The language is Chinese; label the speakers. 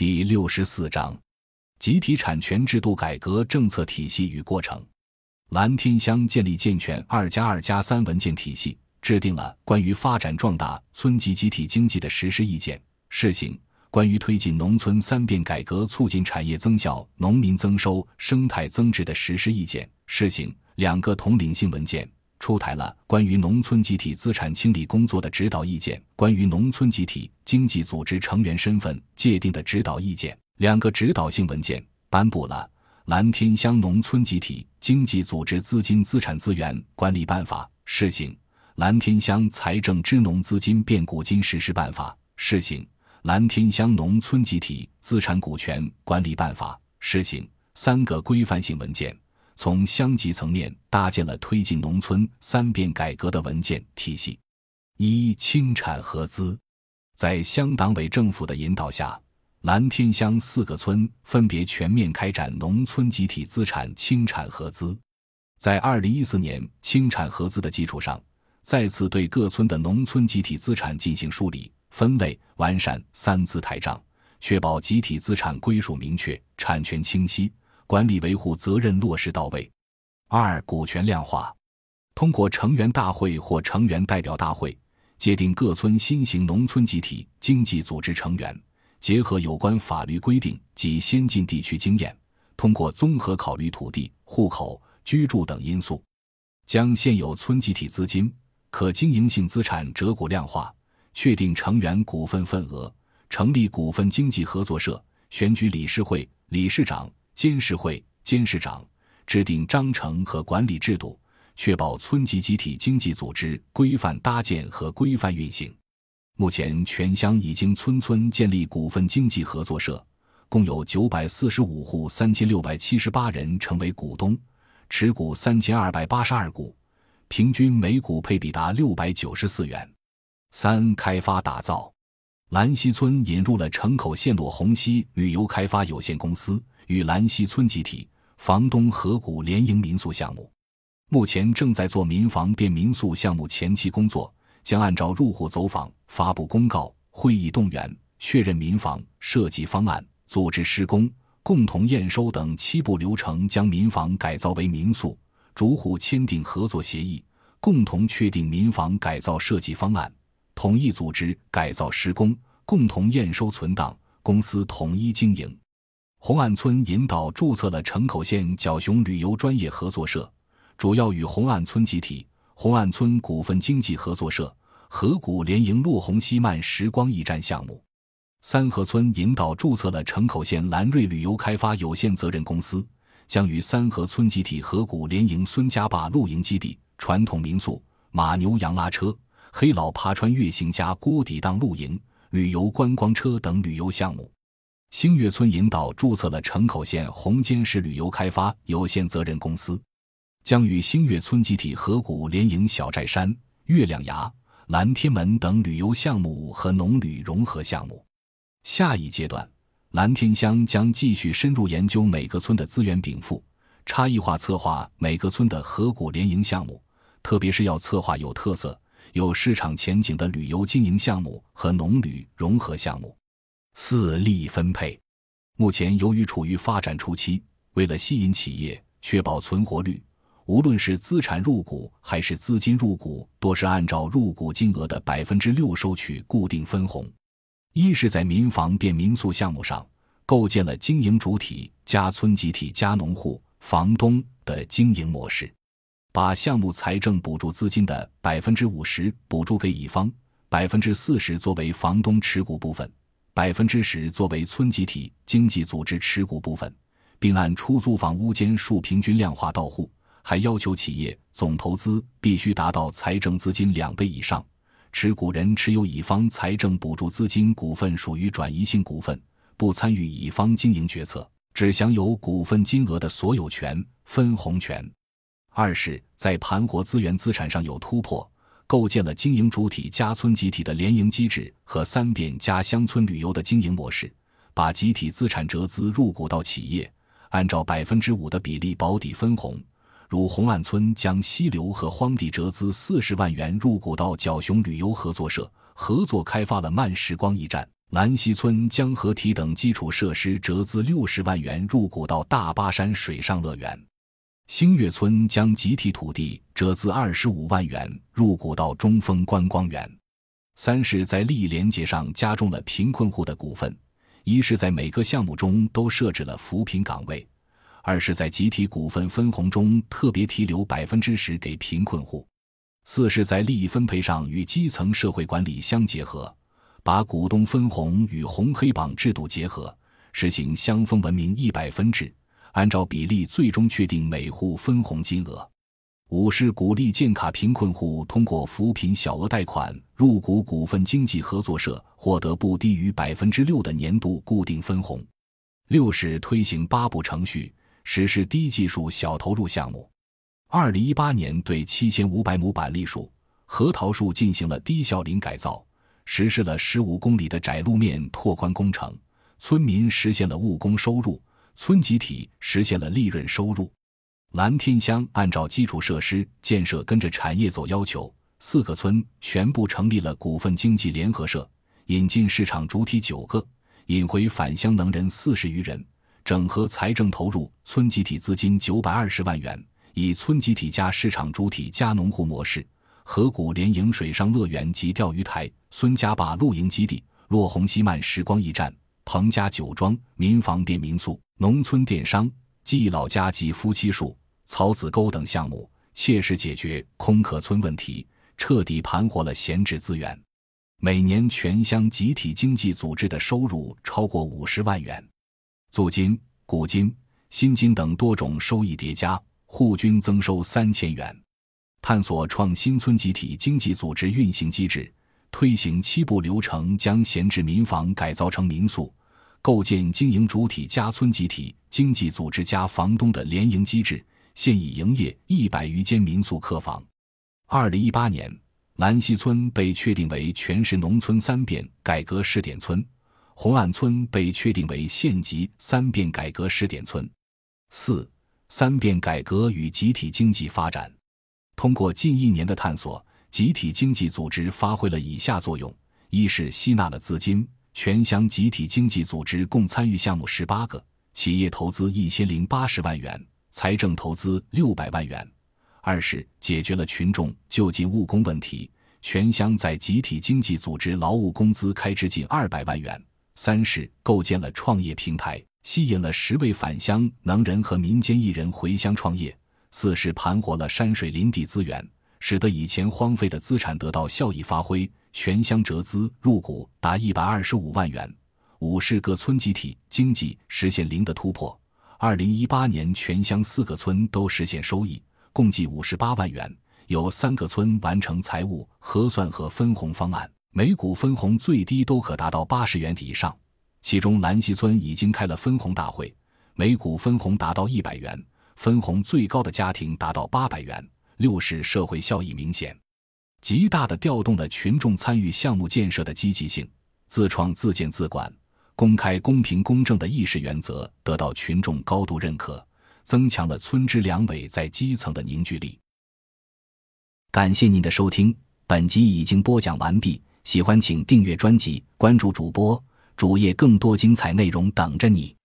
Speaker 1: 第六十四章：集体产权制度改革政策体系与过程。蓝天乡建立健全“二加二加三”文件体系，制定了关于发展壮大村级集体经济的实施意见试行；关于推进农村三变改革，促进产业增效、农民增收、生态增值的实施意见试行。两个统领性文件。出台了关于农村集体资产清理工作的指导意见，关于农村集体经济组织成员身份界定的指导意见，两个指导性文件颁布了《蓝天乡农村集体经济组织资金资产资源管理办法》试行，《蓝天乡财政支农资金变股金实施办法》试行，《蓝天乡农村集体资产股权管理办法》试行，三个规范性文件。从乡级层面搭建了推进农村三变改革的文件体系。一、清产合资，在乡党委政府的引导下，蓝天乡四个村分别全面开展农村集体资产清产合资。在二零一四年清产合资的基础上，再次对各村的农村集体资产进行梳理、分类、完善三资台账，确保集体资产归属明确、产权清晰。管理维护责任落实到位。二、股权量化，通过成员大会或成员代表大会界定各村新型农村集体经济组织成员，结合有关法律规定及先进地区经验，通过综合考虑土地、户口、居住等因素，将现有村集体资金可经营性资产折股量化，确定成员股份份额，成立股份经济合作社，选举理事会、理事长。监事会、监事长制定章程和管理制度，确保村级集体经济组织规范搭建和规范运行。目前，全乡已经村村建立股份经济合作社，共有九百四十五户三千六百七十八人成为股东，持股三千二百八十二股，平均每股配比达六百九十四元。三、开发打造，兰溪村引入了城口线路虹溪旅游开发有限公司。与兰溪村集体房东合股联营民宿项目，目前正在做民房变民宿项目前期工作，将按照入户走访、发布公告、会议动员、确认民房设计方案、组织施工、共同验收等七步流程，将民房改造为民宿，逐户签订合作协议，共同确定民房改造设计方案，统一组织改造施工，共同验收存档，公司统一经营。红岸村引导注册了城口县角熊旅游专业合作社，主要与红岸村集体、红岸村股份经济合作社合股联营落红溪漫时光驿站项目。三河村引导注册了城口县蓝瑞旅游开发有限责任公司，将与三河村集体合股联营孙家坝露营基地、传统民宿、马牛羊拉车、黑老爬穿越行家锅底档露营、旅游观光车等旅游项目。星月村引导注册了城口县红尖市旅游开发有限责任公司，将与星月村集体合股联营小寨山、月亮崖、蓝天门等旅游项目和农旅融合项目。下一阶段，蓝天乡将继续深入研究每个村的资源禀赋，差异化策划每个村的合股联营项目，特别是要策划有特色、有市场前景的旅游经营项目和农旅融合项目。四利益分配，目前由于处于发展初期，为了吸引企业，确保存活率，无论是资产入股还是资金入股，多是按照入股金额的百分之六收取固定分红。一是，在民房变民宿项目上，构建了经营主体加村集体加农户房东的经营模式，把项目财政补助资金的百分之五十补助给乙方，百分之四十作为房东持股部分。百分之十作为村集体经济组织持股部分，并按出租房屋间数平均量化到户，还要求企业总投资必须达到财政资金两倍以上，持股人持有乙方财政补助资金股份属于转移性股份，不参与乙方经营决策，只享有股份金额的所有权、分红权。二是，在盘活资源资产上有突破。构建了经营主体加村集体的联营机制和三变加乡村旅游的经营模式，把集体资产折资入股到企业，按照百分之五的比例保底分红。如红岸村将溪流和荒地折资四十万元入股到角熊旅游合作社，合作开发了慢时光驿站，兰溪村将河堤等基础设施折资六十万元入股到大巴山水上乐园。星月村将集体土地折资二十五万元入股到中峰观光园。三是，在利益连结上加重了贫困户的股份：一是，在每个项目中都设置了扶贫岗位；二是，在集体股份分红中特别提留百分之十给贫困户；四是，在利益分配上与基层社会管理相结合，把股东分红与红黑榜制度结合，实行乡风文明一百分制。按照比例最终确定每户分红金额。五是鼓励建卡贫困户通过扶贫小额贷款入股股份经济合作社，获得不低于百分之六的年度固定分红。六是推行八步程序，实施低技术小投入项目。二零一八年对七千五百亩板栗树、核桃树进行了低效林改造，实施了十五公里的窄路面拓宽工程，村民实现了务工收入。村集体实现了利润收入。蓝天乡按照基础设施建设跟着产业走要求，四个村全部成立了股份经济联合社，引进市场主体九个，引回返乡能人四十余人，整合财政投入村集体资金九百二十万元，以村集体加市场主体加农户模式，河谷联营水上乐园及钓鱼台、孙家坝露营基地、落红西漫时光驿站、彭家酒庄、民房变民宿。农村电商、记忆老家及夫妻树、草子沟等项目，切实解决空壳村问题，彻底盘活了闲置资源。每年全乡集体经济组织的收入超过五十万元，租金、股金、薪金等多种收益叠加，户均增收三千元。探索创新村集体经济组织运行机制，推行七步流程，将闲置民房改造成民宿。构建经营主体加村集体经济组织加房东的联营机制，现已营业一百余间民宿客房。二零一八年，兰溪村被确定为全市农村三变改革试点村，红岸村被确定为县级三变改革试点村。四三变改革与集体经济发展，通过近一年的探索，集体经济组织发挥了以下作用：一是吸纳了资金。全乡集体经济组织共参与项目十八个，企业投资一千零八十万元，财政投资六百万元。二是解决了群众就近务工问题，全乡在集体经济组织劳务工资开支近二百万元。三是构建了创业平台，吸引了十位返乡能人和民间艺人回乡创业。四是盘活了山水林地资源，使得以前荒废的资产得到效益发挥。全乡折资入股达一百二十五万元，五是各村集体经济实现零的突破。二零一八年，全乡四个村都实现收益，共计五十八万元。有三个村完成财务核算和分红方案，每股分红最低都可达到八十元以上。其中，兰溪村已经开了分红大会，每股分红达到一百元，分红最高的家庭达到八百元。六是社会效益明显。极大的调动了群众参与项目建设的积极性，自创自建自管、公开公平公正的议事原则得到群众高度认可，增强了村支两委在基层的凝聚力。感谢您的收听，本集已经播讲完毕。喜欢请订阅专辑，关注主播主页，更多精彩内容等着你。